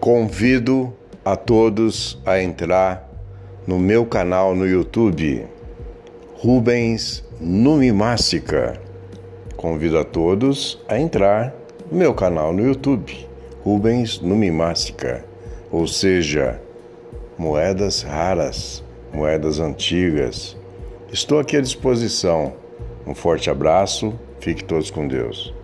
Convido a todos a entrar no meu canal no YouTube, Rubens Numimástica. Convido a todos a entrar no meu canal no YouTube, Rubens Numimástica, ou seja, moedas raras, moedas antigas. Estou aqui à disposição. Um forte abraço, fique todos com Deus.